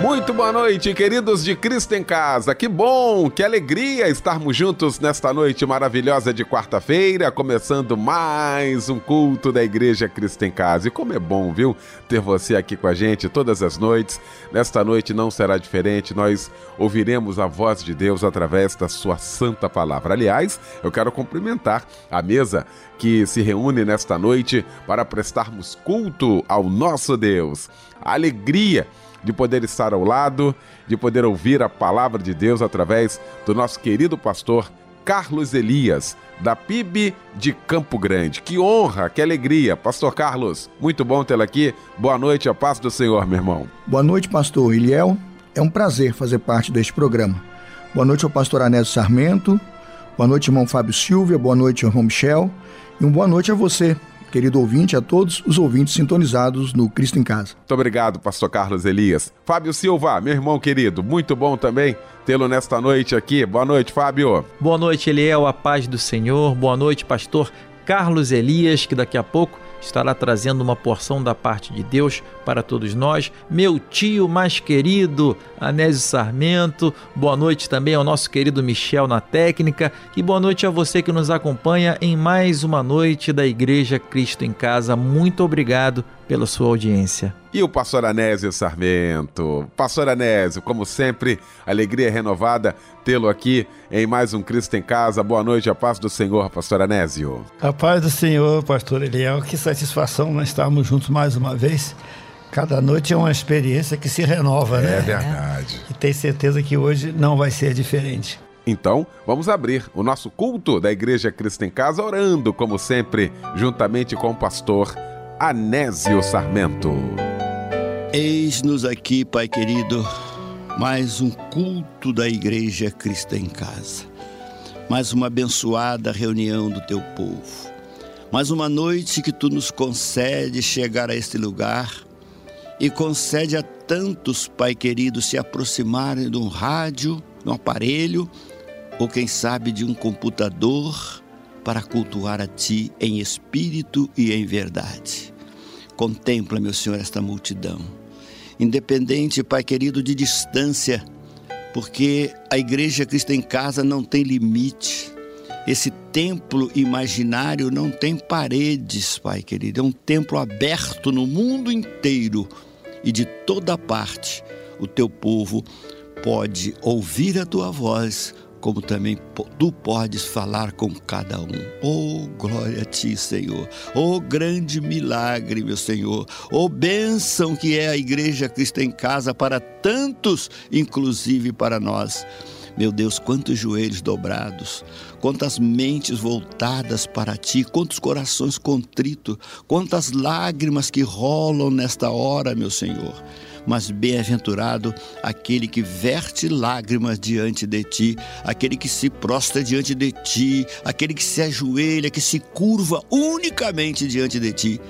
Muito boa noite, queridos de Cristo em Casa. Que bom, que alegria estarmos juntos nesta noite maravilhosa de quarta-feira, começando mais um culto da Igreja Cristo em Casa. E como é bom, viu, ter você aqui com a gente todas as noites. Nesta noite não será diferente, nós ouviremos a voz de Deus através da sua santa palavra. Aliás, eu quero cumprimentar a mesa que se reúne nesta noite para prestarmos culto ao nosso Deus. Alegria de poder estar ao lado, de poder ouvir a palavra de Deus através do nosso querido pastor Carlos Elias, da PIB de Campo Grande. Que honra, que alegria. Pastor Carlos, muito bom tê-lo aqui. Boa noite, a paz do Senhor, meu irmão. Boa noite, pastor Eliel. É um prazer fazer parte deste programa. Boa noite ao pastor Anésio Sarmento. Boa noite, irmão Fábio Silvia. Boa noite, irmão Michel. E uma boa noite a você, querido ouvinte, a todos os ouvintes sintonizados no Cristo em Casa. Muito obrigado, pastor Carlos Elias. Fábio Silva, meu irmão querido, muito bom também tê-lo nesta noite aqui. Boa noite, Fábio. Boa noite, Eliel, a paz do Senhor. Boa noite, pastor Carlos Elias, que daqui a pouco estará trazendo uma porção da parte de Deus para todos nós. Meu tio mais querido, Anésio Sarmento, boa noite também ao nosso querido Michel na técnica e boa noite a você que nos acompanha em mais uma noite da Igreja Cristo em Casa. Muito obrigado pela sua audiência. E o pastor Anésio Sarmento. Pastor Anésio, como sempre, alegria renovada tê-lo aqui em mais um Cristo em Casa. Boa noite, a paz do Senhor, pastor Anésio. A paz do Senhor, pastor Eliel. Que satisfação nós estarmos juntos mais uma vez. Cada noite é uma experiência que se renova, é né? É verdade. E tenho certeza que hoje não vai ser diferente. Então, vamos abrir o nosso culto da Igreja Cristo em Casa orando, como sempre, juntamente com o pastor Anésio Sarmento. Eis-nos aqui, Pai querido, mais um culto da Igreja Cristo em Casa, mais uma abençoada reunião do teu povo, mais uma noite que tu nos concede chegar a este lugar e concede a tantos, Pai querido, se aproximarem de um rádio, de um aparelho ou quem sabe de um computador para cultuar a Ti em espírito e em verdade. Contempla, meu Senhor, esta multidão. Independente, Pai querido, de distância, porque a Igreja Cristo em Casa não tem limite. Esse templo imaginário não tem paredes, Pai querido. É um templo aberto no mundo inteiro e de toda parte. O teu povo pode ouvir a tua voz como também tu podes falar com cada um. Oh, glória a ti, Senhor. Oh, grande milagre, meu Senhor. Oh, bênção que é a Igreja Cristo em Casa para tantos, inclusive para nós. Meu Deus, quantos joelhos dobrados, quantas mentes voltadas para ti, quantos corações contritos, quantas lágrimas que rolam nesta hora, meu Senhor mas bem-aventurado aquele que verte lágrimas diante de ti, aquele que se prostra diante de ti, aquele que se ajoelha, que se curva unicamente diante de ti.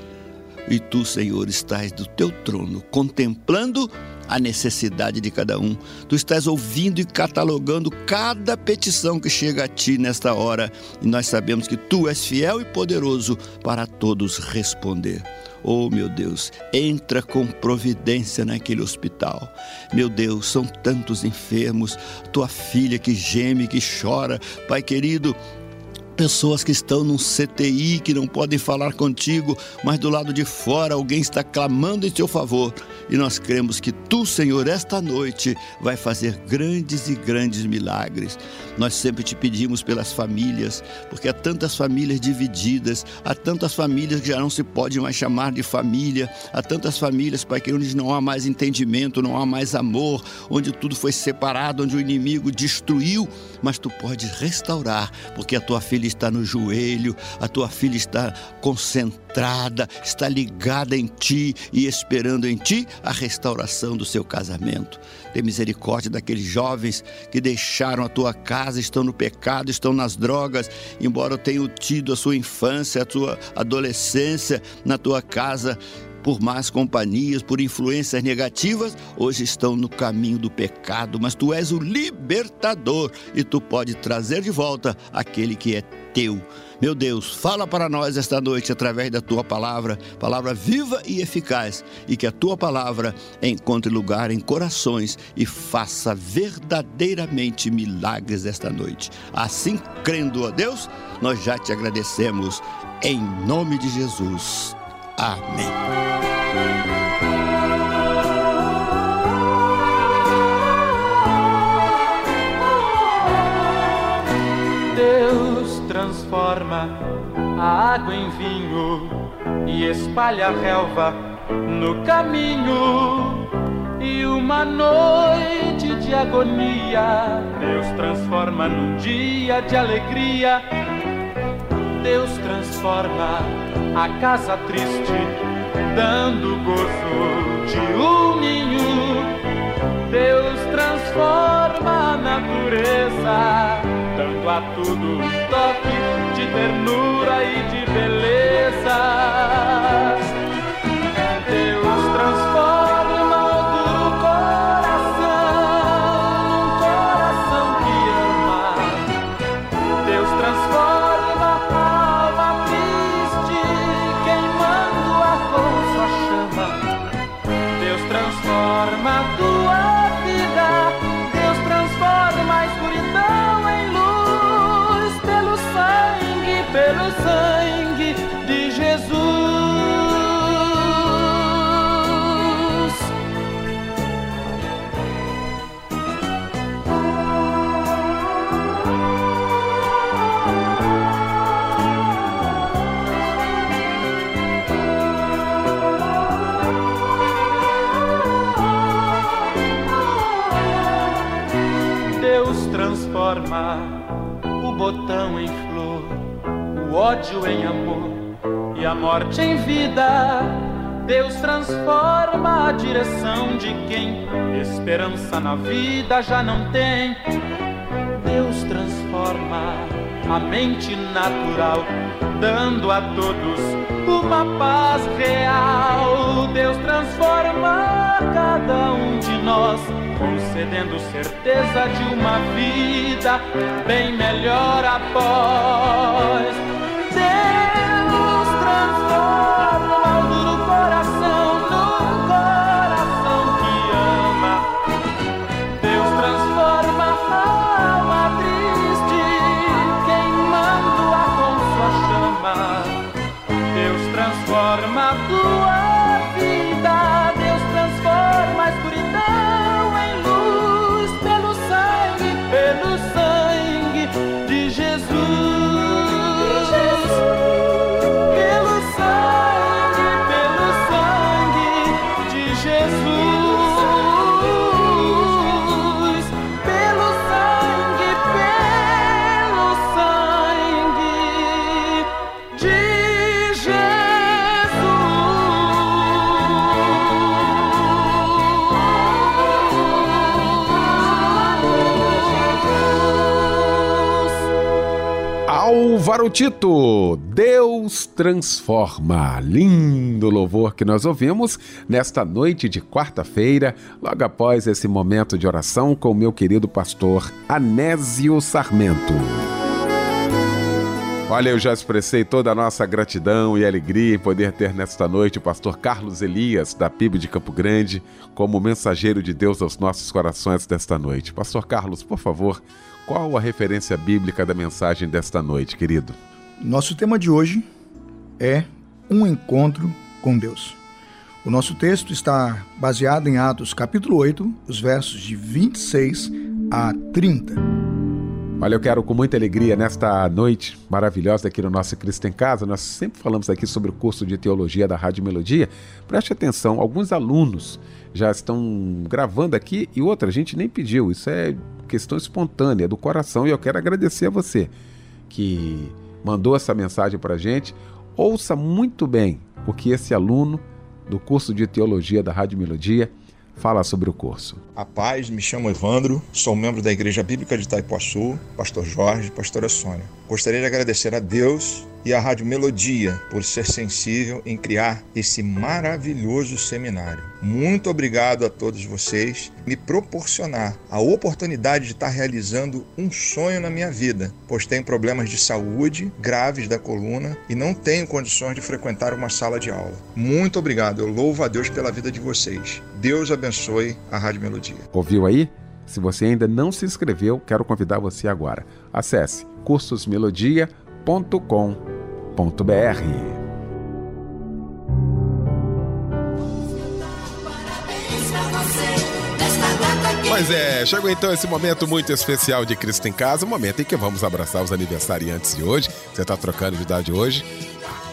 E tu, Senhor, estás do teu trono contemplando a necessidade de cada um. Tu estás ouvindo e catalogando cada petição que chega a ti nesta hora, e nós sabemos que tu és fiel e poderoso para todos responder. Oh, meu Deus, entra com providência naquele hospital. Meu Deus, são tantos enfermos, tua filha que geme, que chora. Pai querido, pessoas que estão num CTI que não podem falar contigo, mas do lado de fora alguém está clamando em teu favor. E nós cremos que tu, Senhor, esta noite vai fazer grandes e grandes milagres. Nós sempre te pedimos pelas famílias, porque há tantas famílias divididas, há tantas famílias que já não se pode mais chamar de família, há tantas famílias, Pai, que onde não há mais entendimento, não há mais amor, onde tudo foi separado, onde o inimigo destruiu, mas tu podes restaurar, porque a tua filha está no joelho, a tua filha está concentrada está ligada em ti e esperando em ti a restauração do seu casamento. Tem misericórdia daqueles jovens que deixaram a tua casa, estão no pecado, estão nas drogas, embora tenham tido a sua infância, a sua adolescência na tua casa por más companhias, por influências negativas, hoje estão no caminho do pecado, mas tu és o libertador e tu pode trazer de volta aquele que é teu. Meu Deus, fala para nós esta noite através da tua palavra, palavra viva e eficaz, e que a tua palavra encontre lugar em corações e faça verdadeiramente milagres esta noite. Assim, crendo a Deus, nós já te agradecemos em nome de Jesus. Amém. Deus transforma a água em vinho e espalha a relva no caminho. E uma noite de agonia, Deus transforma num dia de alegria. Deus transforma a casa triste, dando gozo de um ninho. Deus transforma a natureza, dando a tudo um toque de ternura e de beleza. Ódio em amor e a morte em vida. Deus transforma a direção de quem esperança na vida já não tem. Deus transforma a mente natural, dando a todos uma paz real. Deus transforma cada um de nós, concedendo certeza de uma vida bem melhor após. Álvaro Tito, Deus transforma. Lindo louvor que nós ouvimos nesta noite de quarta-feira, logo após esse momento de oração com o meu querido pastor Anésio Sarmento. Olha, eu já expressei toda a nossa gratidão e alegria em poder ter nesta noite o pastor Carlos Elias, da PIB de Campo Grande, como mensageiro de Deus aos nossos corações desta noite. Pastor Carlos, por favor, qual a referência bíblica da mensagem desta noite, querido? Nosso tema de hoje é um encontro com Deus. O nosso texto está baseado em Atos capítulo 8, os versos de 26 a 30. Olha, eu quero com muita alegria nesta noite maravilhosa aqui no nosso Cristo em Casa. Nós sempre falamos aqui sobre o curso de teologia da Rádio Melodia. Preste atenção, alguns alunos já estão gravando aqui e outra, a gente nem pediu. Isso é questão espontânea do coração e eu quero agradecer a você que mandou essa mensagem para gente Ouça muito bem o que esse aluno do curso de teologia da Rádio Melodia fala sobre o curso. A paz, me chamo Evandro, sou membro da Igreja Bíblica de Itaipuaçu, pastor Jorge, pastora Sônia. Gostaria de agradecer a Deus e à Rádio Melodia por ser sensível em criar esse maravilhoso seminário. Muito obrigado a todos vocês me proporcionar a oportunidade de estar realizando um sonho na minha vida, pois tenho problemas de saúde graves da coluna e não tenho condições de frequentar uma sala de aula. Muito obrigado, eu louvo a Deus pela vida de vocês. Deus abençoe a Rádio Melodia. Ouviu aí? Se você ainda não se inscreveu, quero convidar você agora. Acesse cursosmelodia.com.br. Pois é, chegou então esse momento muito especial de Cristo em Casa, o momento em que vamos abraçar os aniversariantes de hoje. Você está trocando de idade hoje?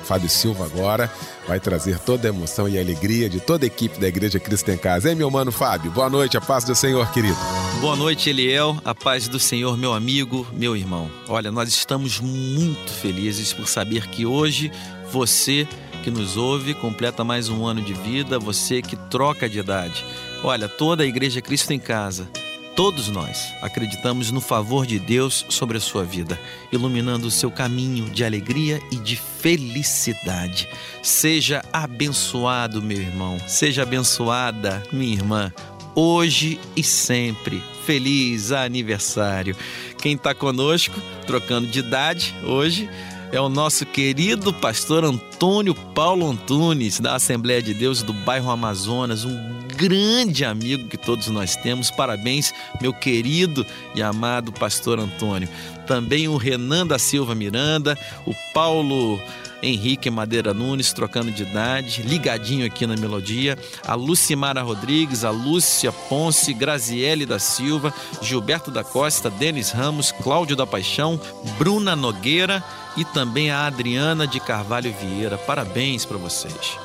Fábio Silva agora vai trazer toda a emoção e alegria de toda a equipe da Igreja Cristo em Casa. Hein, meu mano Fábio? Boa noite, a paz do Senhor, querido. Boa noite, Eliel. A paz do Senhor, meu amigo, meu irmão. Olha, nós estamos muito felizes por saber que hoje você que nos ouve completa mais um ano de vida, você que troca de idade. Olha, toda a Igreja Cristo em Casa Todos nós acreditamos no favor de Deus sobre a sua vida, iluminando o seu caminho de alegria e de felicidade. Seja abençoado, meu irmão, seja abençoada, minha irmã, hoje e sempre. Feliz aniversário. Quem está conosco, trocando de idade hoje, é o nosso querido pastor Antônio Paulo Antunes, da Assembleia de Deus do bairro Amazonas, um grande amigo que todos nós temos. Parabéns, meu querido e amado pastor Antônio. Também o Renan da Silva Miranda, o Paulo Henrique Madeira Nunes, trocando de idade, ligadinho aqui na melodia, a Lucimara Rodrigues, a Lúcia Ponce, Graziele da Silva, Gilberto da Costa, Denis Ramos, Cláudio da Paixão, Bruna Nogueira e também a Adriana de Carvalho Vieira. Parabéns para vocês.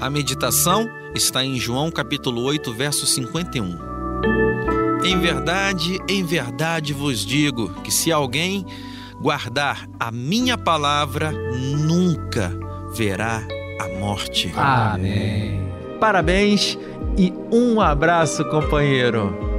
A meditação está em João capítulo 8, verso 51. Em verdade, em verdade vos digo que se alguém guardar a minha palavra, nunca verá a morte. Amém. Parabéns e um abraço, companheiro.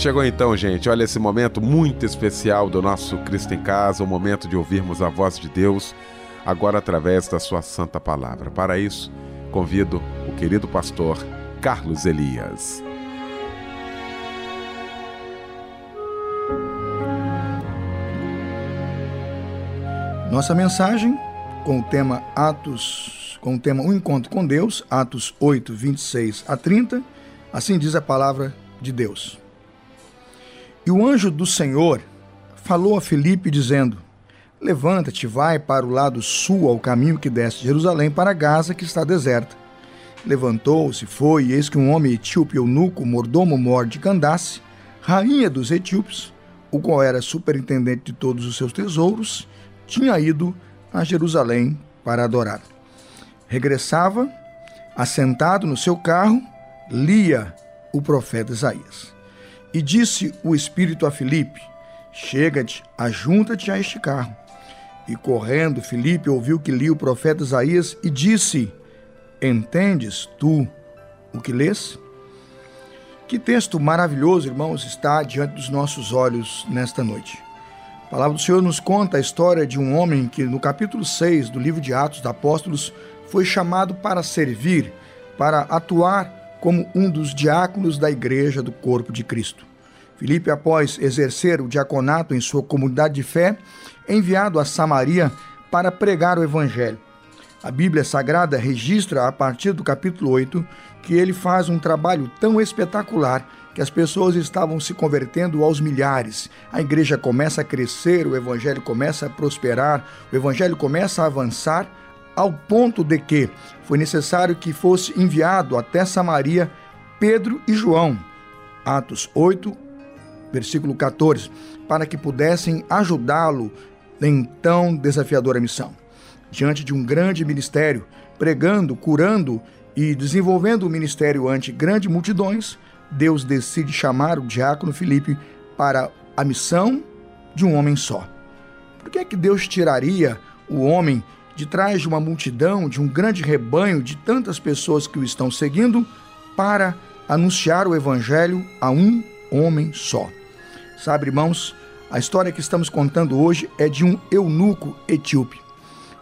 Chegou então, gente. Olha esse momento muito especial do nosso Cristo em Casa, o momento de ouvirmos a voz de Deus, agora através da sua santa palavra. Para isso, convido o querido pastor Carlos Elias. Nossa mensagem com o tema Atos, com o tema Um Encontro com Deus, Atos 8, 26 a 30, assim diz a palavra de Deus. E o anjo do Senhor falou a Filipe, dizendo: Levanta-te, vai para o lado sul, ao caminho que desce de Jerusalém para Gaza, que está deserta. Levantou-se, foi, e eis que um homem etíope, eunuco, mordomo mor de Candace, rainha dos etíopes, o qual era superintendente de todos os seus tesouros, tinha ido a Jerusalém para adorar. Regressava, assentado no seu carro, lia o profeta Isaías. E disse o Espírito a Filipe: Chega-te, ajunta-te a este carro. E correndo, Filipe ouviu que lia o profeta Isaías e disse: Entendes tu o que lês? Que texto maravilhoso, irmãos, está diante dos nossos olhos nesta noite. A palavra do Senhor nos conta a história de um homem que, no capítulo 6 do livro de Atos dos Apóstolos, foi chamado para servir, para atuar como um dos diáconos da igreja do corpo de Cristo. Filipe, após exercer o diaconato em sua comunidade de fé, é enviado a Samaria para pregar o evangelho. A Bíblia Sagrada registra, a partir do capítulo 8, que ele faz um trabalho tão espetacular que as pessoas estavam se convertendo aos milhares. A igreja começa a crescer, o evangelho começa a prosperar, o evangelho começa a avançar, ao ponto de que foi necessário que fosse enviado até Samaria Pedro e João. Atos 8, versículo 14, para que pudessem ajudá-lo em tão desafiadora missão. Diante de um grande ministério, pregando, curando e desenvolvendo o ministério ante grandes multidões, Deus decide chamar o diácono Filipe para a missão de um homem só. Por que é que Deus tiraria o homem de trás de uma multidão, de um grande rebanho de tantas pessoas que o estão seguindo, para anunciar o evangelho a um homem só? Sabe, irmãos, a história que estamos contando hoje é de um eunuco etíope.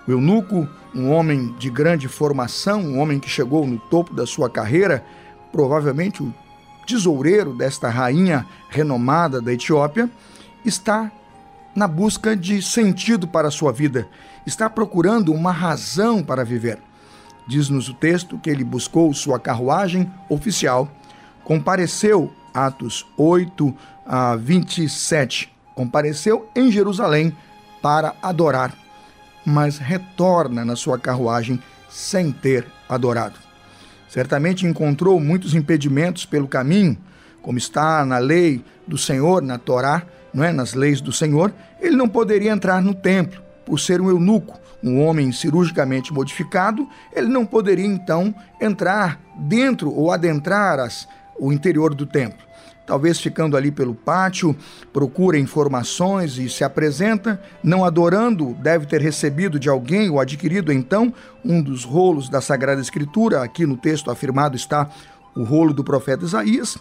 O eunuco, um homem de grande formação, um homem que chegou no topo da sua carreira, provavelmente o tesoureiro desta rainha renomada da Etiópia, está na busca de sentido para a sua vida, está procurando uma razão para viver. Diz-nos o texto que ele buscou sua carruagem oficial, compareceu, Atos 8 a 27, compareceu em Jerusalém para adorar, mas retorna na sua carruagem sem ter adorado. Certamente encontrou muitos impedimentos pelo caminho, como está na lei do Senhor, na Torá, não é? nas leis do Senhor, ele não poderia entrar no templo, por ser um eunuco, um homem cirurgicamente modificado, ele não poderia então entrar dentro ou adentrar as, o interior do templo. Talvez ficando ali pelo pátio, procura informações e se apresenta, não adorando, deve ter recebido de alguém ou adquirido então um dos rolos da Sagrada Escritura, aqui no texto afirmado está o rolo do profeta Isaías,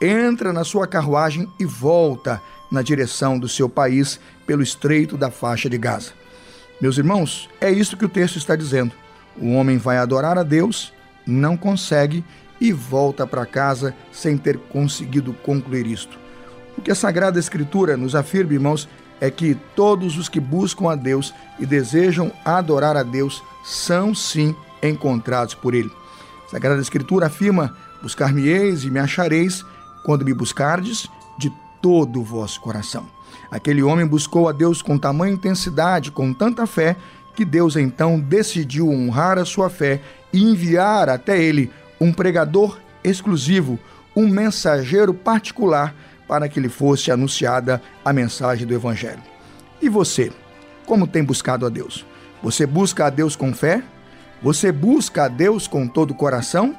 entra na sua carruagem e volta na direção do seu país pelo estreito da faixa de Gaza. Meus irmãos, é isso que o texto está dizendo. O homem vai adorar a Deus, não consegue e volta para casa sem ter conseguido concluir isto. O que a Sagrada Escritura nos afirma, irmãos, é que todos os que buscam a Deus e desejam adorar a Deus são sim encontrados por Ele. A Sagrada Escritura afirma: Buscar-me-eis e me achareis quando me buscardes de todo o vosso coração. Aquele homem buscou a Deus com tamanha intensidade, com tanta fé, que Deus então decidiu honrar a sua fé e enviar até ele um pregador exclusivo, um mensageiro particular para que lhe fosse anunciada a mensagem do Evangelho. E você, como tem buscado a Deus? Você busca a Deus com fé? Você busca a Deus com todo o coração?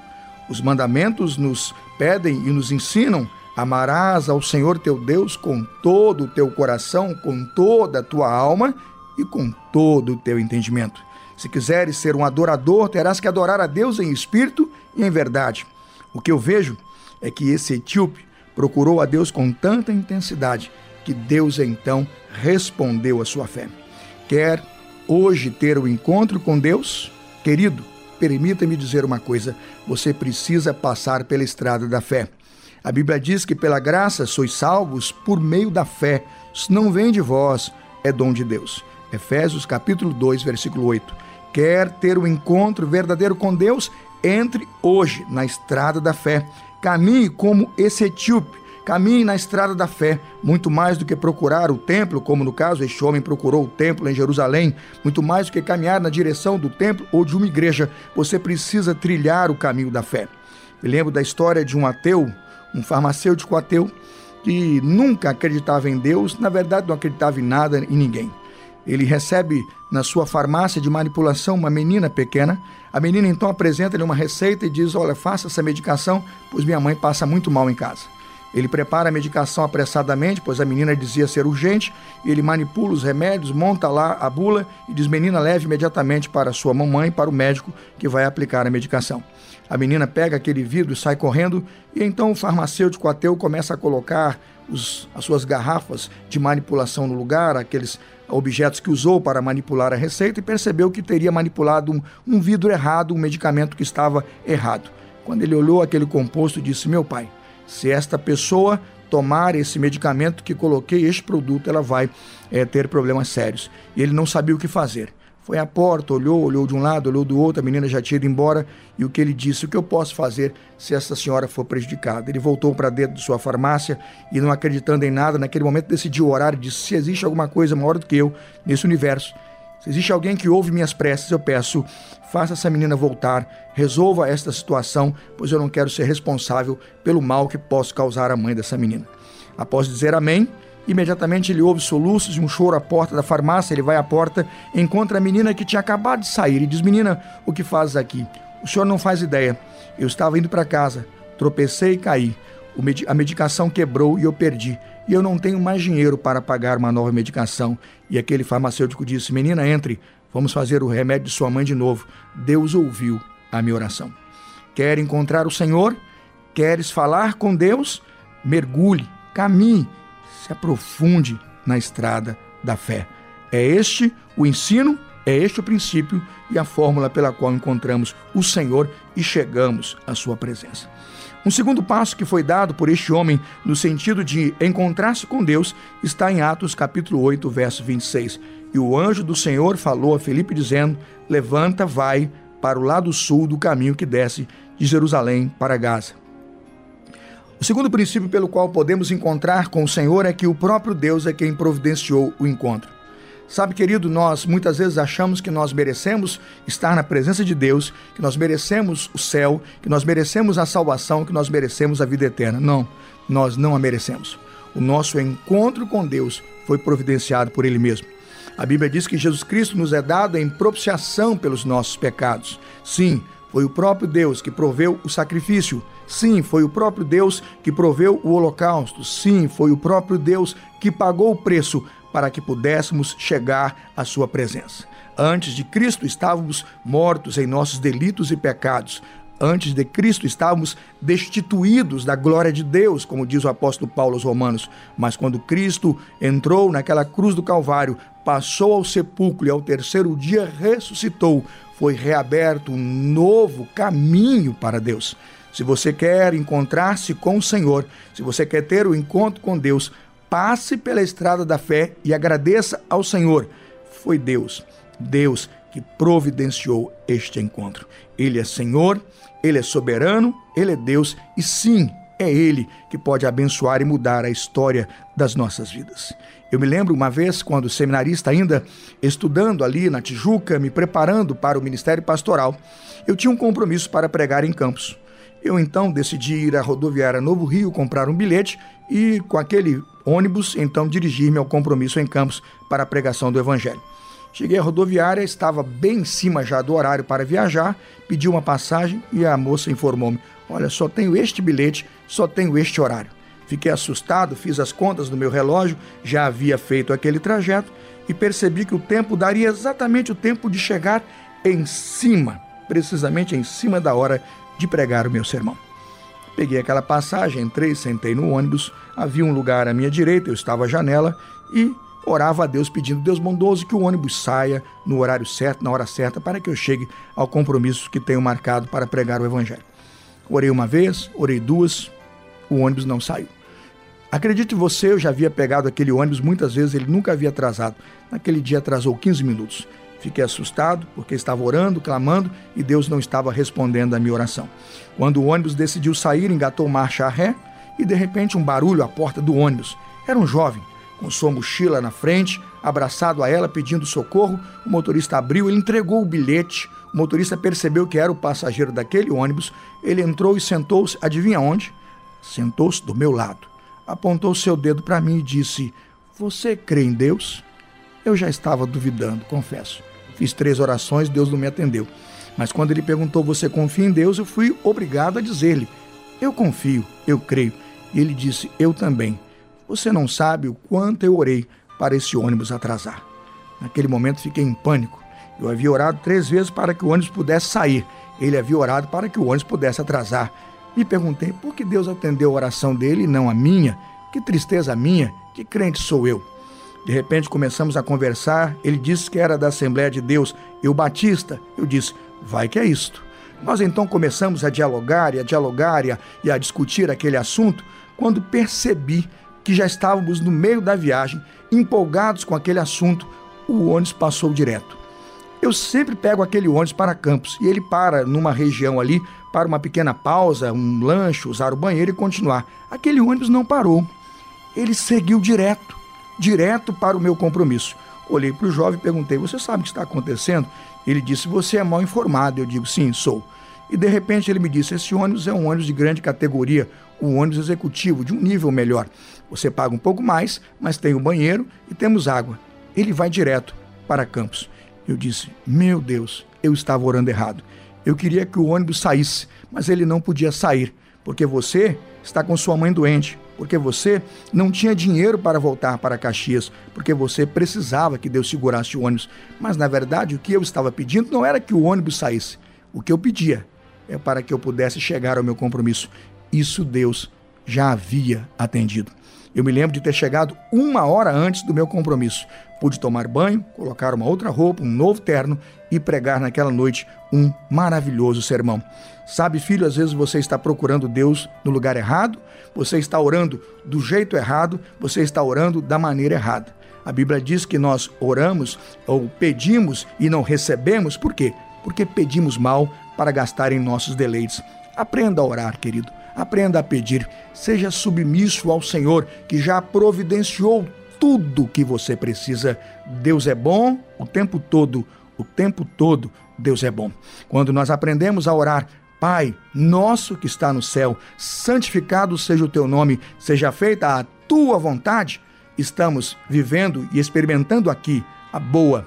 Os mandamentos nos pedem e nos ensinam Amarás ao Senhor teu Deus com todo o teu coração, com toda a tua alma e com todo o teu entendimento. Se quiseres ser um adorador, terás que adorar a Deus em espírito e em verdade. O que eu vejo é que esse etíope procurou a Deus com tanta intensidade que Deus então respondeu à sua fé. Quer hoje ter o um encontro com Deus? Querido, permita-me dizer uma coisa: você precisa passar pela estrada da fé. A Bíblia diz que pela graça sois salvos por meio da fé. Isso não vem de vós, é dom de Deus. Efésios capítulo 2, versículo 8. Quer ter um encontro verdadeiro com Deus? Entre hoje na estrada da fé. Caminhe como esse etíope. Caminhe na estrada da fé, muito mais do que procurar o templo, como no caso este homem procurou o templo em Jerusalém, muito mais do que caminhar na direção do templo ou de uma igreja, você precisa trilhar o caminho da fé. Me lembro da história de um ateu um farmacêutico ateu que nunca acreditava em Deus, na verdade não acreditava em nada e ninguém. Ele recebe na sua farmácia de manipulação uma menina pequena. A menina então apresenta-lhe uma receita e diz: Olha, faça essa medicação, pois minha mãe passa muito mal em casa. Ele prepara a medicação apressadamente, pois a menina dizia ser urgente, e ele manipula os remédios, monta lá a bula e diz: Menina, leve imediatamente para sua mamãe, para o médico que vai aplicar a medicação. A menina pega aquele vidro e sai correndo, e então o farmacêutico ateu começa a colocar os, as suas garrafas de manipulação no lugar, aqueles objetos que usou para manipular a receita, e percebeu que teria manipulado um, um vidro errado, um medicamento que estava errado. Quando ele olhou aquele composto, disse: Meu pai, se esta pessoa tomar esse medicamento que coloquei, este produto, ela vai é, ter problemas sérios. E ele não sabia o que fazer. Foi à porta, olhou, olhou de um lado, olhou do outro, a menina já tinha ido embora. E o que ele disse? O que eu posso fazer se essa senhora for prejudicada? Ele voltou para dentro de sua farmácia e, não acreditando em nada, naquele momento decidiu orar e disse: Se existe alguma coisa maior do que eu nesse universo, se existe alguém que ouve minhas preces, eu peço, faça essa menina voltar, resolva esta situação, pois eu não quero ser responsável pelo mal que posso causar à mãe dessa menina. Após dizer amém, Imediatamente ele ouve soluços e um choro à porta da farmácia. Ele vai à porta, encontra a menina que tinha acabado de sair e diz: Menina, o que fazes aqui? O senhor não faz ideia. Eu estava indo para casa, tropecei e caí. A medicação quebrou e eu perdi. E eu não tenho mais dinheiro para pagar uma nova medicação. E aquele farmacêutico disse: Menina, entre, vamos fazer o remédio de sua mãe de novo. Deus ouviu a minha oração. Quer encontrar o Senhor? Queres falar com Deus? Mergulhe, caminhe se aprofunde na estrada da fé. É este o ensino, é este o princípio e a fórmula pela qual encontramos o Senhor e chegamos à sua presença. Um segundo passo que foi dado por este homem no sentido de encontrar-se com Deus está em Atos capítulo 8, verso 26. E o anjo do Senhor falou a Felipe dizendo: Levanta, vai para o lado sul do caminho que desce de Jerusalém para Gaza. O segundo princípio pelo qual podemos encontrar com o Senhor é que o próprio Deus é quem providenciou o encontro. Sabe, querido, nós muitas vezes achamos que nós merecemos estar na presença de Deus, que nós merecemos o céu, que nós merecemos a salvação, que nós merecemos a vida eterna. Não, nós não a merecemos. O nosso encontro com Deus foi providenciado por Ele mesmo. A Bíblia diz que Jesus Cristo nos é dado em propiciação pelos nossos pecados. Sim, foi o próprio Deus que proveu o sacrifício. Sim, foi o próprio Deus que proveu o holocausto. Sim, foi o próprio Deus que pagou o preço para que pudéssemos chegar à sua presença. Antes de Cristo estávamos mortos em nossos delitos e pecados. Antes de Cristo estávamos destituídos da glória de Deus, como diz o apóstolo Paulo aos Romanos. Mas quando Cristo entrou naquela cruz do Calvário, passou ao sepulcro e ao terceiro dia ressuscitou, foi reaberto um novo caminho para Deus. Se você quer encontrar-se com o Senhor, se você quer ter o encontro com Deus, passe pela estrada da fé e agradeça ao Senhor. Foi Deus, Deus que providenciou este encontro. Ele é Senhor, ele é soberano, ele é Deus e sim, é ele que pode abençoar e mudar a história das nossas vidas. Eu me lembro uma vez, quando seminarista ainda, estudando ali na Tijuca, me preparando para o ministério pastoral, eu tinha um compromisso para pregar em Campos. Eu então decidi ir à rodoviária Novo Rio comprar um bilhete e, com aquele ônibus, então dirigir-me ao compromisso em Campos para a pregação do Evangelho. Cheguei à rodoviária, estava bem em cima já do horário para viajar, pedi uma passagem e a moça informou-me: Olha, só tenho este bilhete, só tenho este horário. Fiquei assustado, fiz as contas no meu relógio, já havia feito aquele trajeto e percebi que o tempo daria exatamente o tempo de chegar em cima, precisamente em cima da hora de pregar o meu sermão. Peguei aquela passagem, entrei, sentei no ônibus, havia um lugar à minha direita, eu estava à janela e orava a Deus pedindo, Deus bondoso, que o ônibus saia no horário certo, na hora certa, para que eu chegue ao compromisso que tenho marcado para pregar o Evangelho. Orei uma vez, orei duas, o ônibus não saiu. Acredite você, eu já havia pegado aquele ônibus muitas vezes, ele nunca havia atrasado. Naquele dia atrasou 15 minutos. Fiquei assustado porque estava orando, clamando e Deus não estava respondendo a minha oração. Quando o ônibus decidiu sair, engatou marcha a ré e de repente um barulho à porta do ônibus. Era um jovem, com sua mochila na frente, abraçado a ela, pedindo socorro. O motorista abriu, ele entregou o bilhete. O motorista percebeu que era o passageiro daquele ônibus. Ele entrou e sentou-se, adivinha onde? Sentou-se do meu lado. Apontou seu dedo para mim e disse: Você crê em Deus? Eu já estava duvidando, confesso. Fiz três orações, Deus não me atendeu. Mas quando ele perguntou: Você confia em Deus? Eu fui obrigado a dizer-lhe: Eu confio, eu creio. E ele disse: Eu também. Você não sabe o quanto eu orei para esse ônibus atrasar. Naquele momento fiquei em pânico. Eu havia orado três vezes para que o ônibus pudesse sair. Ele havia orado para que o ônibus pudesse atrasar. Me perguntei por que Deus atendeu a oração dele e não a minha. Que tristeza minha, que crente sou eu. De repente começamos a conversar. Ele disse que era da Assembleia de Deus, eu batista. Eu disse, vai que é isto. Nós então começamos a dialogar e a dialogar e a, e a discutir aquele assunto quando percebi que já estávamos no meio da viagem, empolgados com aquele assunto, o ônibus passou direto. Eu sempre pego aquele ônibus para Campos e ele para numa região ali para uma pequena pausa, um lanche, usar o banheiro e continuar. Aquele ônibus não parou. Ele seguiu direto, direto para o meu compromisso. Olhei para o jovem e perguntei: Você sabe o que está acontecendo? Ele disse: Você é mal informado. Eu digo: Sim, sou. E de repente ele me disse: Esse ônibus é um ônibus de grande categoria, um ônibus executivo, de um nível melhor. Você paga um pouco mais, mas tem o um banheiro e temos água. Ele vai direto para Campos. Eu disse: Meu Deus, eu estava orando errado. Eu queria que o ônibus saísse, mas ele não podia sair, porque você está com sua mãe doente, porque você não tinha dinheiro para voltar para Caxias, porque você precisava que Deus segurasse o ônibus. Mas na verdade, o que eu estava pedindo não era que o ônibus saísse. O que eu pedia é para que eu pudesse chegar ao meu compromisso. Isso Deus já havia atendido. Eu me lembro de ter chegado uma hora antes do meu compromisso. Pude tomar banho, colocar uma outra roupa, um novo terno e pregar naquela noite um maravilhoso sermão. Sabe, filho, às vezes você está procurando Deus no lugar errado, você está orando do jeito errado, você está orando da maneira errada. A Bíblia diz que nós oramos ou pedimos e não recebemos, por quê? Porque pedimos mal para gastar em nossos deleites. Aprenda a orar, querido. Aprenda a pedir. Seja submisso ao Senhor, que já providenciou tudo que você precisa. Deus é bom o tempo todo. O tempo todo, Deus é bom. Quando nós aprendemos a orar, Pai, nosso que está no céu, santificado seja o teu nome, seja feita a tua vontade, estamos vivendo e experimentando aqui a boa,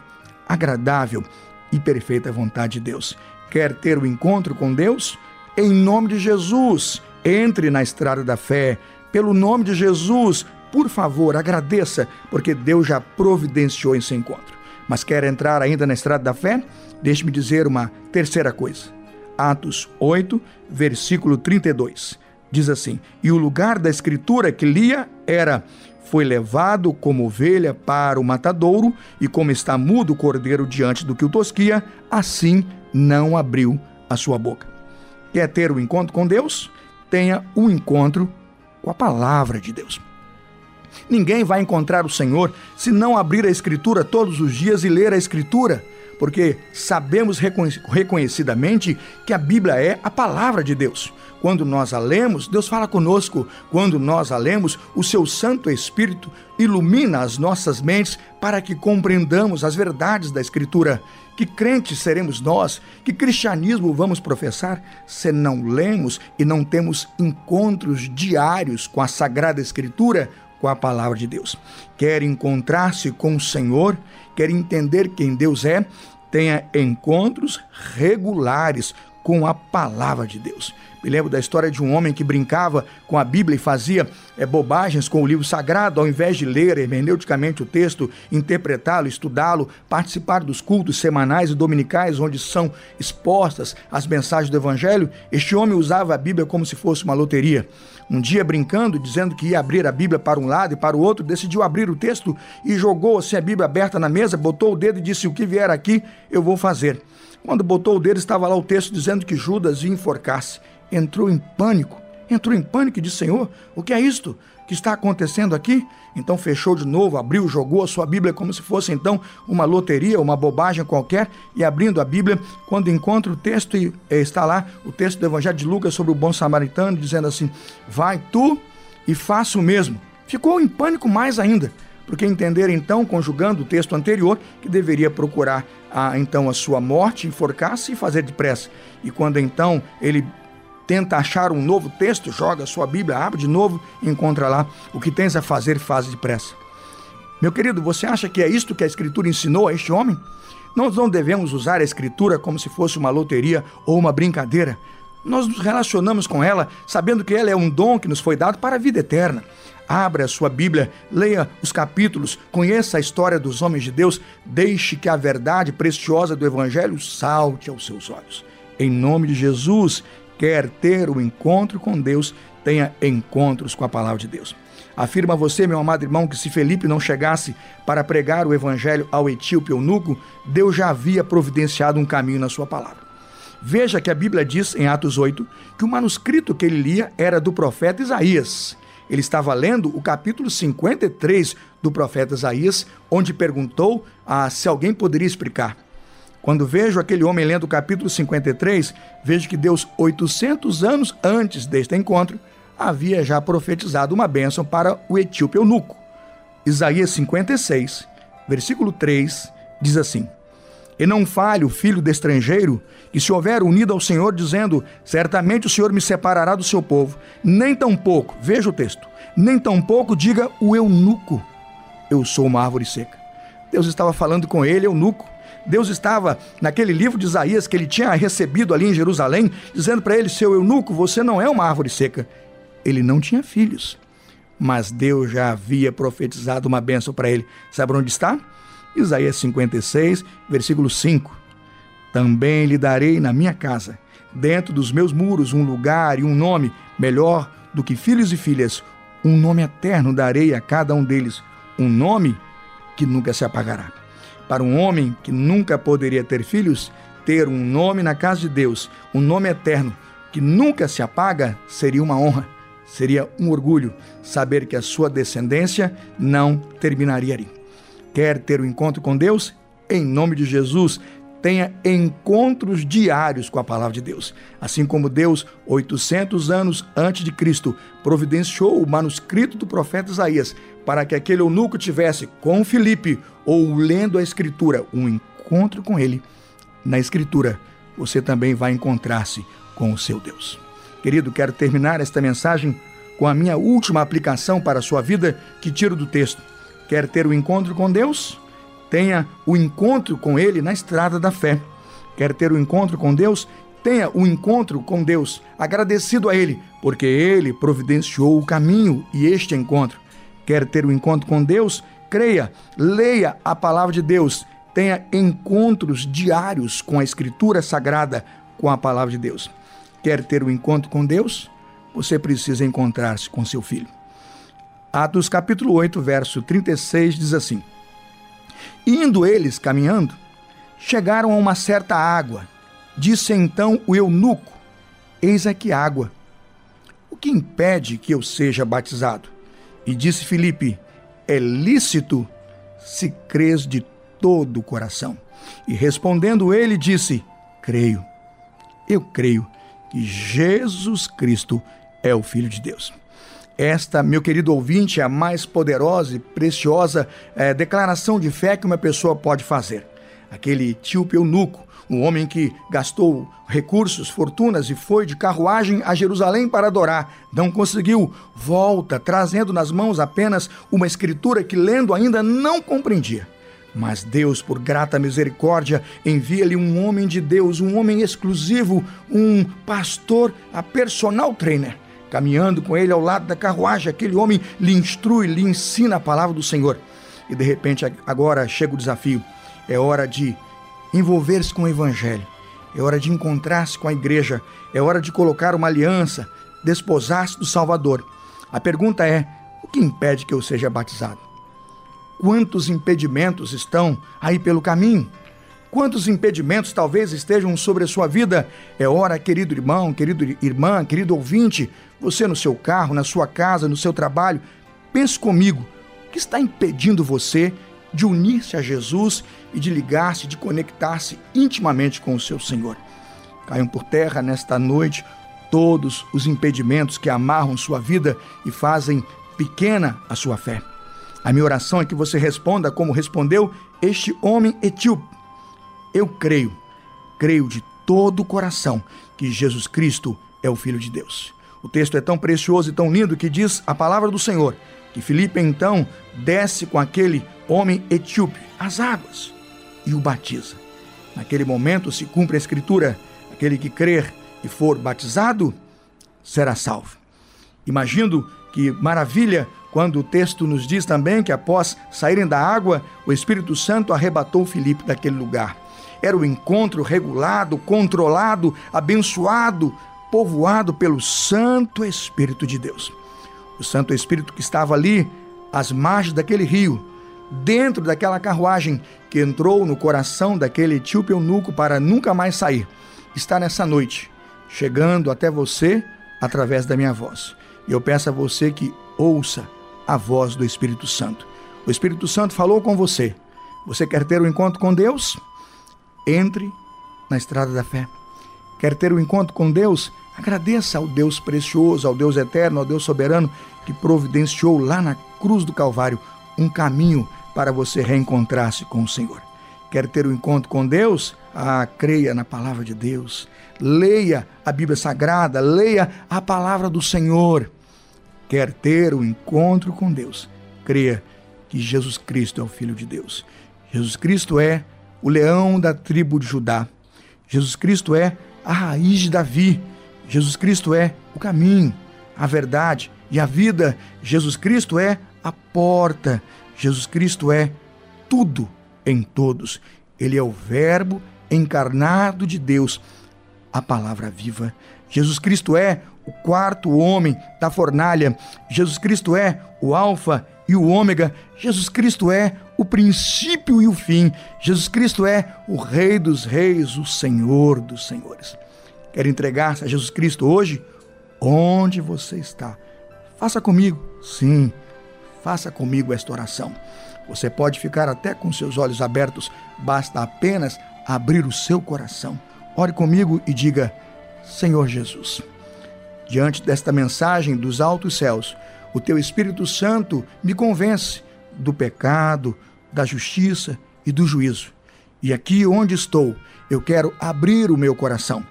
agradável e perfeita vontade de Deus. Quer ter o um encontro com Deus? Em nome de Jesus, entre na estrada da fé. Pelo nome de Jesus, por favor, agradeça, porque Deus já providenciou esse encontro. Mas quer entrar ainda na estrada da fé? Deixe-me dizer uma terceira coisa. Atos 8, versículo 32. Diz assim: E o lugar da escritura que lia era: Foi levado como ovelha para o matadouro, e como está mudo o cordeiro diante do que o tosquia, assim não abriu a sua boca. Quer ter o um encontro com Deus? Tenha o um encontro com a palavra de Deus. Ninguém vai encontrar o Senhor se não abrir a Escritura todos os dias e ler a Escritura porque sabemos reconhecidamente que a Bíblia é a palavra de Deus. Quando nós a lemos, Deus fala conosco. Quando nós a lemos, o seu Santo Espírito ilumina as nossas mentes para que compreendamos as verdades da Escritura. Que crentes seremos nós? Que cristianismo vamos professar se não lemos e não temos encontros diários com a Sagrada Escritura, com a palavra de Deus? Quer encontrar-se com o Senhor? Quer entender quem Deus é? Tenha encontros regulares com a palavra de Deus. Me lembro da história de um homem que brincava com a Bíblia e fazia é, bobagens com o livro sagrado, ao invés de ler hermeneuticamente o texto, interpretá-lo, estudá-lo, participar dos cultos semanais e dominicais onde são expostas as mensagens do Evangelho. Este homem usava a Bíblia como se fosse uma loteria. Um dia, brincando, dizendo que ia abrir a Bíblia para um lado e para o outro, decidiu abrir o texto e jogou assim a Bíblia aberta na mesa, botou o dedo e disse: O que vier aqui, eu vou fazer. Quando botou o dedo, estava lá o texto dizendo que Judas ia enforcar-se entrou em pânico. Entrou em pânico e disse: Senhor, o que é isto que está acontecendo aqui? Então fechou de novo, abriu, jogou a sua Bíblia como se fosse então uma loteria, uma bobagem qualquer, e abrindo a Bíblia, quando encontra o texto, e está lá o texto do Evangelho de Lucas sobre o bom samaritano, dizendo assim: Vai tu e faça o mesmo. Ficou em pânico mais ainda, porque entenderam então, conjugando o texto anterior, que deveria procurar a, então a sua morte, enforcar-se e fazer depressa. E quando então ele tenta achar um novo texto, joga sua Bíblia, abre de novo encontra lá o que tens a fazer, faz depressa. Meu querido, você acha que é isto que a Escritura ensinou a este homem? Nós não devemos usar a Escritura como se fosse uma loteria ou uma brincadeira. Nós nos relacionamos com ela sabendo que ela é um dom que nos foi dado para a vida eterna. Abra a sua Bíblia, leia os capítulos, conheça a história dos homens de Deus, deixe que a verdade preciosa do Evangelho salte aos seus olhos. Em nome de Jesus, quer ter o um encontro com Deus, tenha encontros com a palavra de Deus. Afirma você, meu amado irmão, que se Felipe não chegasse para pregar o evangelho ao etíope eunuco, Deus já havia providenciado um caminho na sua palavra. Veja que a Bíblia diz em Atos 8 que o manuscrito que ele lia era do profeta Isaías. Ele estava lendo o capítulo 53 do profeta Isaías, onde perguntou se alguém poderia explicar. Quando vejo aquele homem lendo o capítulo 53, vejo que Deus, 800 anos antes deste encontro, havia já profetizado uma bênção para o etíope eunuco. Isaías 56, versículo 3, diz assim: E não fale o filho do estrangeiro, que se houver unido ao Senhor, dizendo: Certamente o Senhor me separará do seu povo, nem tampouco, veja o texto, nem tampouco diga o eunuco: Eu sou uma árvore seca. Deus estava falando com ele, eunuco, Deus estava naquele livro de Isaías que ele tinha recebido ali em Jerusalém, dizendo para ele: Seu eunuco, você não é uma árvore seca. Ele não tinha filhos, mas Deus já havia profetizado uma bênção para ele. Sabe onde está? Isaías 56, versículo 5. Também lhe darei na minha casa, dentro dos meus muros, um lugar e um nome melhor do que filhos e filhas. Um nome eterno darei a cada um deles, um nome que nunca se apagará. Para um homem que nunca poderia ter filhos, ter um nome na casa de Deus, um nome eterno, que nunca se apaga, seria uma honra, seria um orgulho saber que a sua descendência não terminaria ali. Quer ter um encontro com Deus? Em nome de Jesus, tenha encontros diários com a palavra de Deus. Assim como Deus, 800 anos antes de Cristo, providenciou o manuscrito do profeta Isaías para que aquele eunuco tivesse com Filipe ou lendo a Escritura um encontro com ele, na Escritura você também vai encontrar-se com o seu Deus. Querido, quero terminar esta mensagem com a minha última aplicação para a sua vida que tiro do texto. Quer ter o um encontro com Deus? Tenha o um encontro com Ele na estrada da fé. Quer ter o um encontro com Deus? Tenha o encontro com Deus, agradecido a Ele, porque Ele providenciou o caminho e este encontro. Quer ter o encontro com Deus? Creia, leia a palavra de Deus, tenha encontros diários com a Escritura Sagrada, com a palavra de Deus. Quer ter um encontro com Deus? Você precisa encontrar-se com seu filho. Atos capítulo 8, verso 36 diz assim: Indo eles caminhando, chegaram a uma certa água. Disse então o eunuco: Eis aqui água. O que impede que eu seja batizado? E disse Filipe: É lícito se crês de todo o coração. E respondendo ele, disse: Creio. Eu creio que Jesus Cristo é o Filho de Deus. Esta, meu querido ouvinte, é a mais poderosa e preciosa é, declaração de fé que uma pessoa pode fazer. Aquele tio eunuco, um homem que gastou recursos, fortunas e foi de carruagem a Jerusalém para adorar, não conseguiu, volta trazendo nas mãos apenas uma escritura que lendo ainda não compreendia. Mas Deus, por grata misericórdia, envia-lhe um homem de Deus, um homem exclusivo, um pastor, a personal trainer caminhando com ele ao lado da carruagem, aquele homem lhe instrui, lhe ensina a palavra do Senhor. E de repente agora chega o desafio. É hora de envolver-se com o evangelho. É hora de encontrar-se com a igreja. É hora de colocar uma aliança, desposar-se do Salvador. A pergunta é: o que impede que eu seja batizado? Quantos impedimentos estão aí pelo caminho? Quantos impedimentos talvez estejam sobre a sua vida? É hora, querido irmão, querido irmã, querido ouvinte, você no seu carro, na sua casa, no seu trabalho, pense comigo, o que está impedindo você de unir-se a Jesus e de ligar-se, de conectar-se intimamente com o seu Senhor? Caiam por terra nesta noite todos os impedimentos que amarram sua vida e fazem pequena a sua fé. A minha oração é que você responda como respondeu este homem etíope eu creio, creio de todo o coração que Jesus Cristo é o Filho de Deus. O texto é tão precioso e tão lindo que diz a palavra do Senhor que Filipe então desce com aquele homem etíope às águas e o batiza. Naquele momento se cumpre a escritura: aquele que crer e for batizado será salvo. Imagino que maravilha quando o texto nos diz também que após saírem da água, o Espírito Santo arrebatou Filipe daquele lugar. Era o encontro regulado, controlado, abençoado, povoado pelo Santo Espírito de Deus. O Santo Espírito que estava ali, às margens daquele rio, dentro daquela carruagem que entrou no coração daquele etíope eunuco para nunca mais sair, está nessa noite, chegando até você através da minha voz. E eu peço a você que ouça a voz do Espírito Santo. O Espírito Santo falou com você. Você quer ter um encontro com Deus? Entre na estrada da fé. Quer ter um encontro com Deus? Agradeça ao Deus precioso, ao Deus eterno, ao Deus soberano que providenciou lá na cruz do Calvário um caminho para você reencontrar-se com o Senhor. Quer ter um encontro com Deus? Ah, creia na palavra de Deus. Leia a Bíblia Sagrada, leia a palavra do Senhor. Quer ter um encontro com Deus? Creia que Jesus Cristo é o Filho de Deus. Jesus Cristo é o leão da tribo de Judá. Jesus Cristo é a raiz de Davi. Jesus Cristo é o caminho, a verdade e a vida. Jesus Cristo é a porta. Jesus Cristo é tudo em todos. Ele é o Verbo encarnado de Deus, a palavra viva. Jesus Cristo é o quarto homem da fornalha. Jesus Cristo é o Alfa e o Ômega. Jesus Cristo é o princípio e o fim. Jesus Cristo é o Rei dos Reis, o Senhor dos Senhores. Quer entregar-se a Jesus Cristo hoje? Onde você está? Faça comigo. Sim, faça comigo esta oração. Você pode ficar até com seus olhos abertos, basta apenas abrir o seu coração. Ore comigo e diga: Senhor Jesus, diante desta mensagem dos altos céus, o teu Espírito Santo me convence do pecado, da justiça e do juízo. E aqui onde estou, eu quero abrir o meu coração,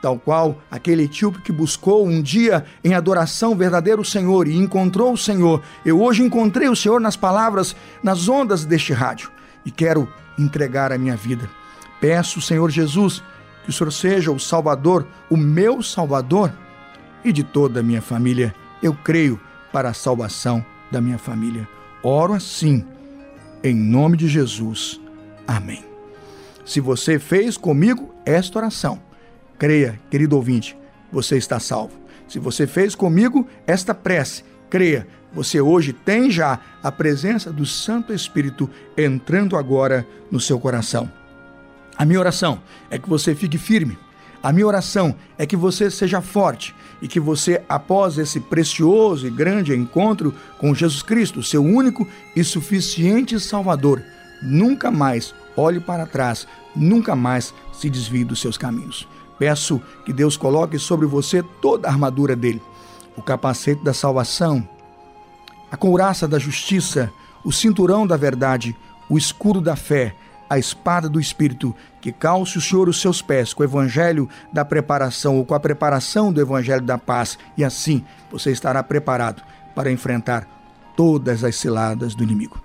tal qual aquele etíope que buscou um dia em adoração verdadeiro Senhor e encontrou o Senhor. Eu hoje encontrei o Senhor nas palavras, nas ondas deste rádio e quero entregar a minha vida. Peço, Senhor Jesus, que o Senhor seja o Salvador, o meu Salvador e de toda a minha família. Eu creio para a salvação da minha família. Oro assim, em nome de Jesus. Amém. Se você fez comigo esta oração, Creia, querido ouvinte, você está salvo. Se você fez comigo esta prece, creia, você hoje tem já a presença do Santo Espírito entrando agora no seu coração. A minha oração é que você fique firme. A minha oração é que você seja forte e que você, após esse precioso e grande encontro com Jesus Cristo, seu único e suficiente Salvador, nunca mais olhe para trás, nunca mais se desvie dos seus caminhos. Peço que Deus coloque sobre você toda a armadura dele, o capacete da salvação, a couraça da justiça, o cinturão da verdade, o escudo da fé, a espada do Espírito, que calce o Senhor os seus pés com o evangelho da preparação ou com a preparação do evangelho da paz, e assim você estará preparado para enfrentar todas as ciladas do inimigo.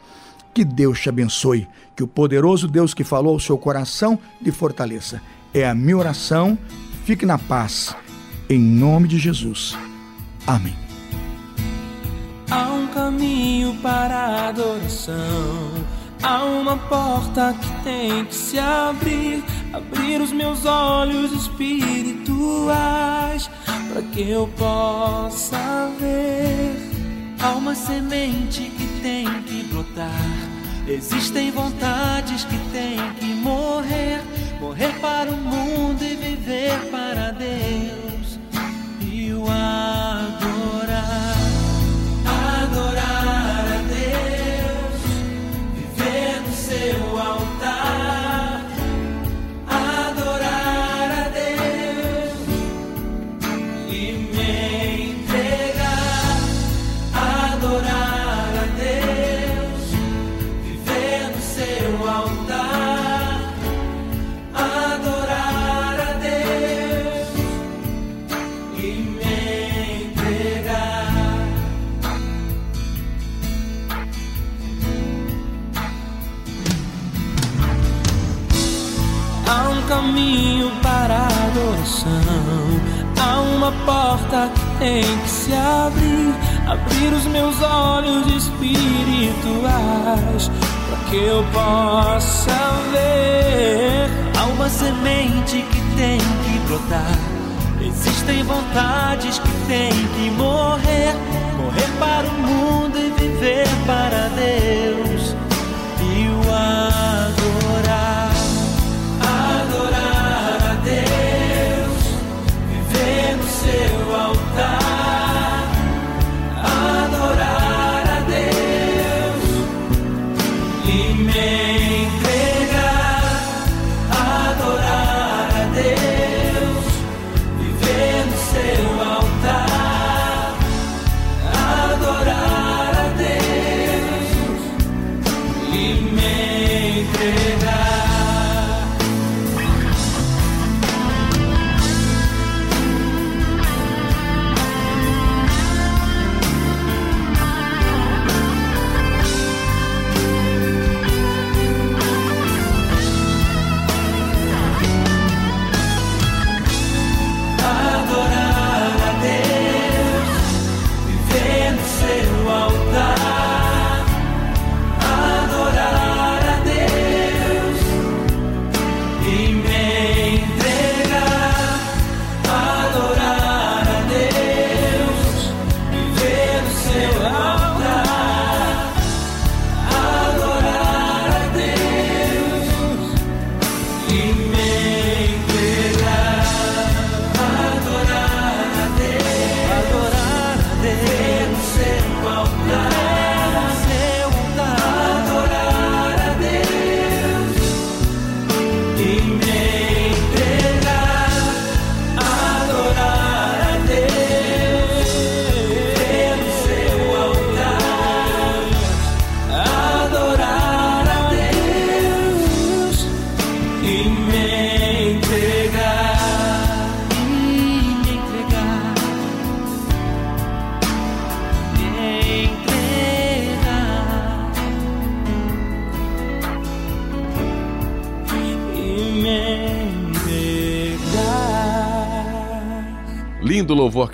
Que Deus te abençoe, que o poderoso Deus que falou ao seu coração lhe fortaleça. É a minha oração. Fique na paz. Em nome de Jesus. Amém. Há um caminho para a adoração. Há uma porta que tem que se abrir. Abrir os meus olhos espirituais para que eu possa ver. Há uma semente que tem que brotar. Existem vontades que têm que morrer. Morrer para o mundo e viver para Deus. E o adorar. Porta tem que se abrir. Abrir os meus olhos espirituais. Para que eu possa ver. Há uma semente que tem que brotar. Existem vontades que têm que morrer. Morrer para o mundo e viver para Deus. E o. Adorar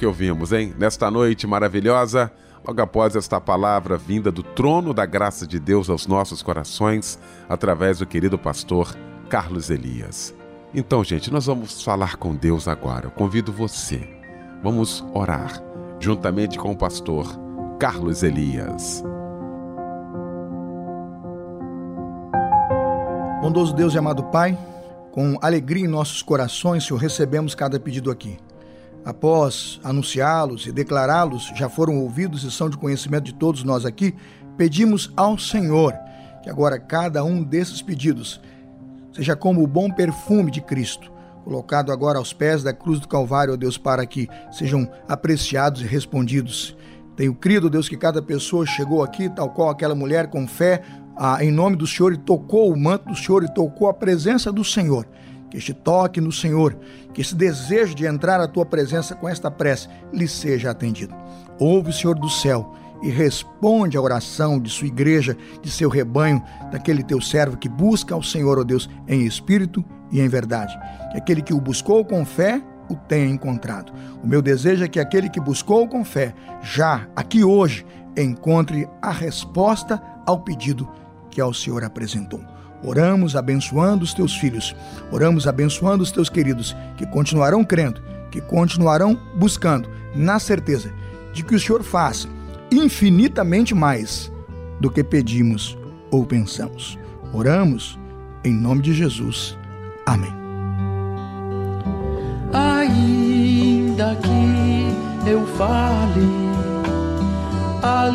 que ouvimos, hein? Nesta noite maravilhosa, logo após esta palavra vinda do trono da graça de Deus aos nossos corações, através do querido pastor Carlos Elias. Então, gente, nós vamos falar com Deus agora. Eu convido você. Vamos orar juntamente com o pastor Carlos Elias. Bondoso Deus e amado Pai, com alegria em nossos corações, Senhor, recebemos cada pedido aqui. Após anunciá-los e declará-los, já foram ouvidos e são de conhecimento de todos nós aqui, pedimos ao Senhor que agora cada um desses pedidos seja como o bom perfume de Cristo, colocado agora aos pés da cruz do Calvário, ó Deus, para que sejam apreciados e respondidos. Tenho crido, Deus, que cada pessoa chegou aqui, tal qual aquela mulher com fé, ah, em nome do Senhor, e tocou o manto do Senhor e tocou a presença do Senhor. Que este toque no Senhor, que esse desejo de entrar à tua presença com esta prece lhe seja atendido. Ouve, Senhor do céu, e responde à oração de sua igreja, de seu rebanho, daquele teu servo que busca ao Senhor, ó Deus, em espírito e em verdade. Que aquele que o buscou com fé o tenha encontrado. O meu desejo é que aquele que buscou com fé, já aqui hoje, encontre a resposta ao pedido que ao Senhor apresentou. Oramos abençoando os teus filhos, oramos abençoando os teus queridos, que continuarão crendo, que continuarão buscando, na certeza de que o Senhor faz infinitamente mais do que pedimos ou pensamos. Oramos em nome de Jesus. Amém. Ainda que eu fale a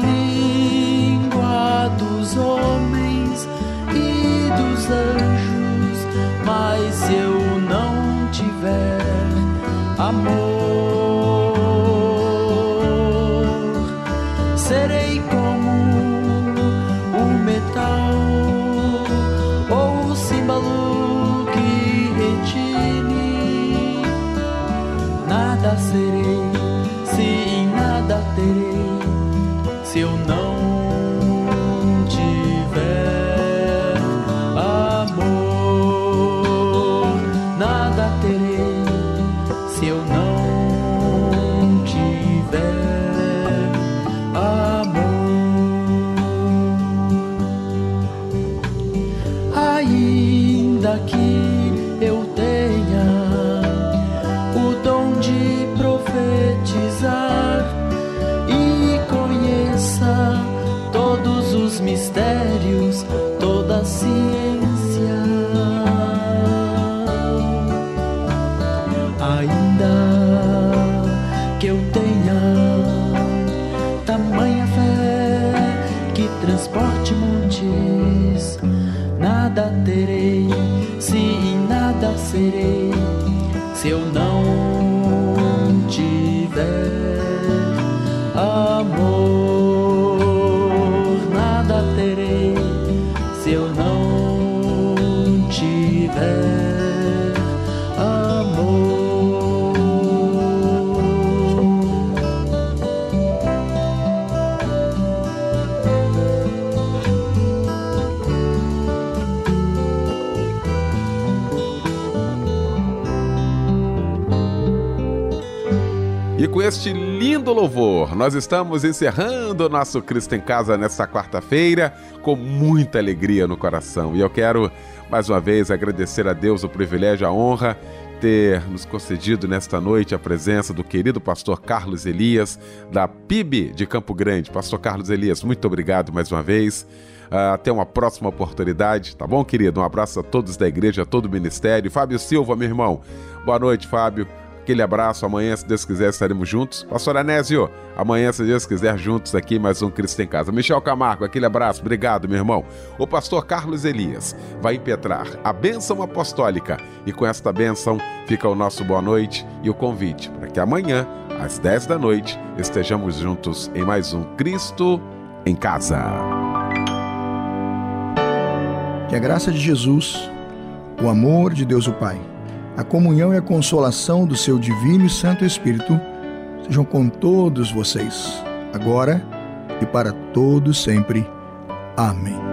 serei, se eu não tiver amor, nada terei, se eu não tiver com este lindo louvor, nós estamos encerrando o nosso Cristo em Casa nesta quarta-feira com muita alegria no coração. E eu quero mais uma vez agradecer a Deus o privilégio, a honra ter nos concedido nesta noite a presença do querido pastor Carlos Elias, da PIB de Campo Grande. Pastor Carlos Elias, muito obrigado mais uma vez. Ah, até uma próxima oportunidade, tá bom, querido? Um abraço a todos da igreja, a todo o ministério. Fábio Silva, meu irmão. Boa noite, Fábio. Aquele abraço, amanhã, se Deus quiser, estaremos juntos. Pastor Anésio, amanhã, se Deus quiser, juntos aqui, mais um Cristo em Casa. Michel Camargo, aquele abraço, obrigado, meu irmão. O pastor Carlos Elias vai impetrar a bênção apostólica e com esta bênção fica o nosso boa noite e o convite para que amanhã, às 10 da noite, estejamos juntos em mais um Cristo em Casa. Que a graça de Jesus, o amor de Deus o Pai, a comunhão e a consolação do seu divino e santo Espírito sejam com todos vocês, agora e para todos sempre. Amém.